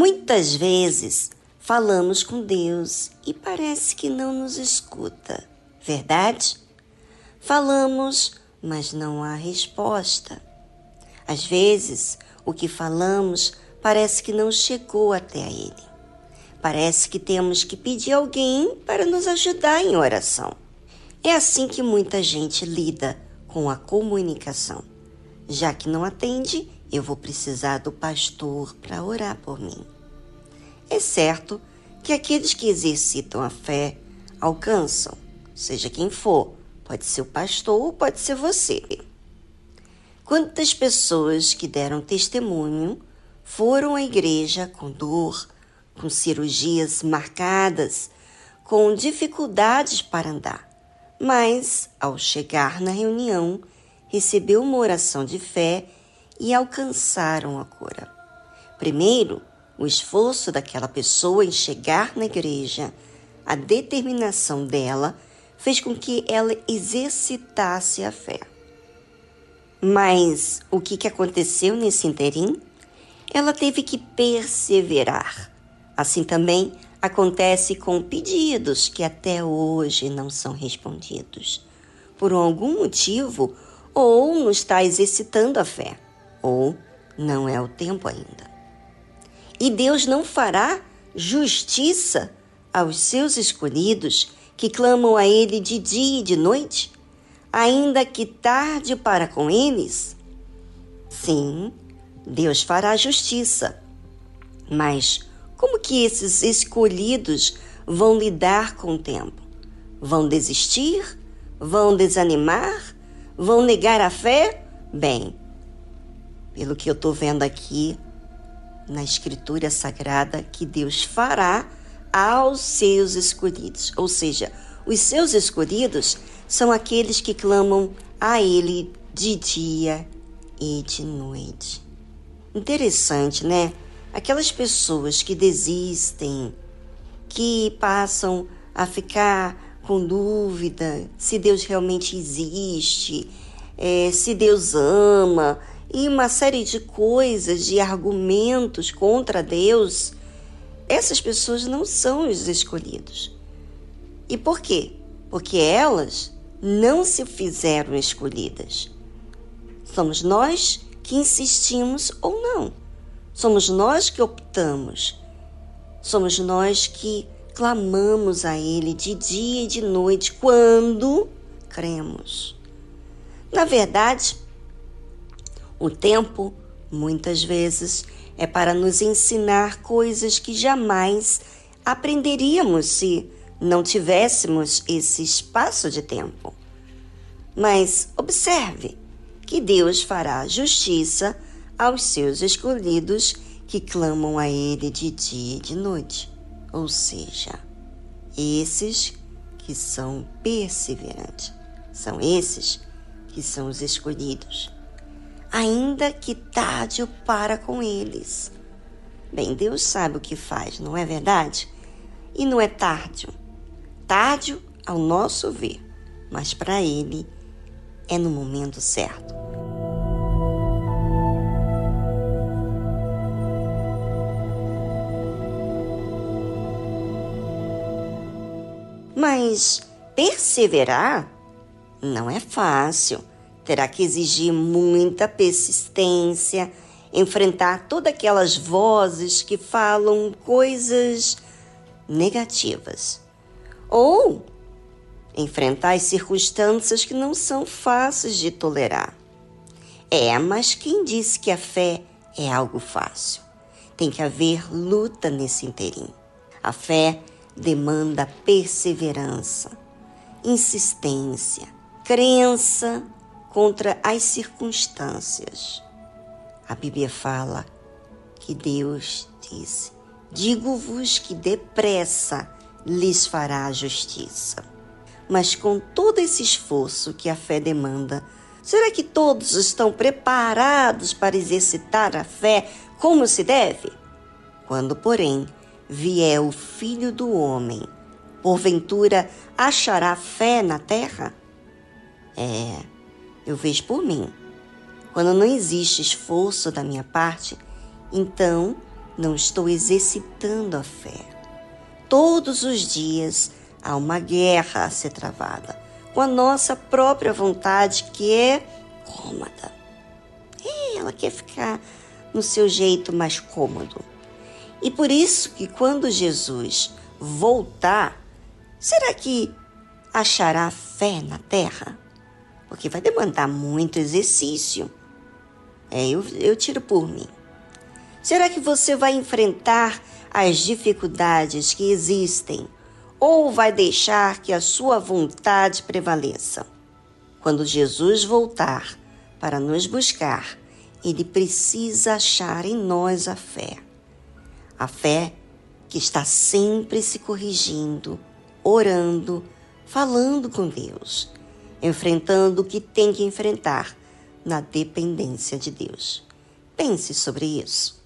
Muitas vezes falamos com Deus e parece que não nos escuta, verdade? Falamos, mas não há resposta. Às vezes, o que falamos parece que não chegou até a Ele. Parece que temos que pedir alguém para nos ajudar em oração. É assim que muita gente lida com a comunicação. Já que não atende, eu vou precisar do pastor para orar por mim. É certo que aqueles que exercitam a fé alcançam, seja quem for, pode ser o pastor ou pode ser você. Quantas pessoas que deram testemunho foram à igreja com dor, com cirurgias marcadas, com dificuldades para andar, mas ao chegar na reunião, recebeu uma oração de fé e alcançaram a cura. Primeiro, o esforço daquela pessoa em chegar na igreja, a determinação dela, fez com que ela exercitasse a fé. Mas o que, que aconteceu nesse interim? Ela teve que perseverar. Assim também acontece com pedidos que até hoje não são respondidos. Por algum motivo, ou não está exercitando a fé ou não é o tempo ainda. E Deus não fará justiça aos seus escolhidos que clamam a Ele de dia e de noite, ainda que tarde para com eles? Sim, Deus fará justiça. Mas como que esses escolhidos vão lidar com o tempo? Vão desistir? Vão desanimar? Vão negar a fé? Bem, pelo que eu estou vendo aqui na Escritura Sagrada, que Deus fará aos seus escolhidos. Ou seja, os seus escolhidos são aqueles que clamam a Ele de dia e de noite. Interessante, né? Aquelas pessoas que desistem, que passam a ficar com dúvida se Deus realmente existe, é, se Deus ama, e uma série de coisas, de argumentos contra Deus, essas pessoas não são os escolhidos. E por quê? Porque elas não se fizeram escolhidas. Somos nós que insistimos ou não. Somos nós que optamos. Somos nós que clamamos a Ele de dia e de noite quando cremos. Na verdade, o tempo, muitas vezes, é para nos ensinar coisas que jamais aprenderíamos se não tivéssemos esse espaço de tempo. Mas observe que Deus fará justiça aos seus escolhidos que clamam a Ele de dia e de noite, ou seja, esses que são perseverantes. São esses que são os escolhidos ainda que tarde para com eles. Bem, Deus sabe o que faz, não é verdade? E não é tarde. Tarde ao nosso ver, mas para Ele é no momento certo. Mas perseverar não é fácil terá que exigir muita persistência, enfrentar todas aquelas vozes que falam coisas negativas. Ou enfrentar as circunstâncias que não são fáceis de tolerar. É, mas quem disse que a fé é algo fácil? Tem que haver luta nesse interim. A fé demanda perseverança, insistência, crença contra as circunstâncias. A Bíblia fala que Deus disse: Digo-vos que depressa lhes fará a justiça. Mas com todo esse esforço que a fé demanda, será que todos estão preparados para exercitar a fé como se deve? Quando, porém, vier o Filho do Homem, porventura achará fé na terra? É eu vejo por mim. Quando não existe esforço da minha parte, então não estou exercitando a fé. Todos os dias há uma guerra a ser travada com a nossa própria vontade, que é cômoda. Ela quer ficar no seu jeito mais cômodo. E por isso que quando Jesus voltar, será que achará fé na terra? Porque vai demandar muito exercício. É, eu, eu tiro por mim. Será que você vai enfrentar as dificuldades que existem ou vai deixar que a sua vontade prevaleça? Quando Jesus voltar para nos buscar, ele precisa achar em nós a fé. A fé que está sempre se corrigindo, orando, falando com Deus, enfrentando o que tem que enfrentar na dependência de Deus. Pense sobre isso.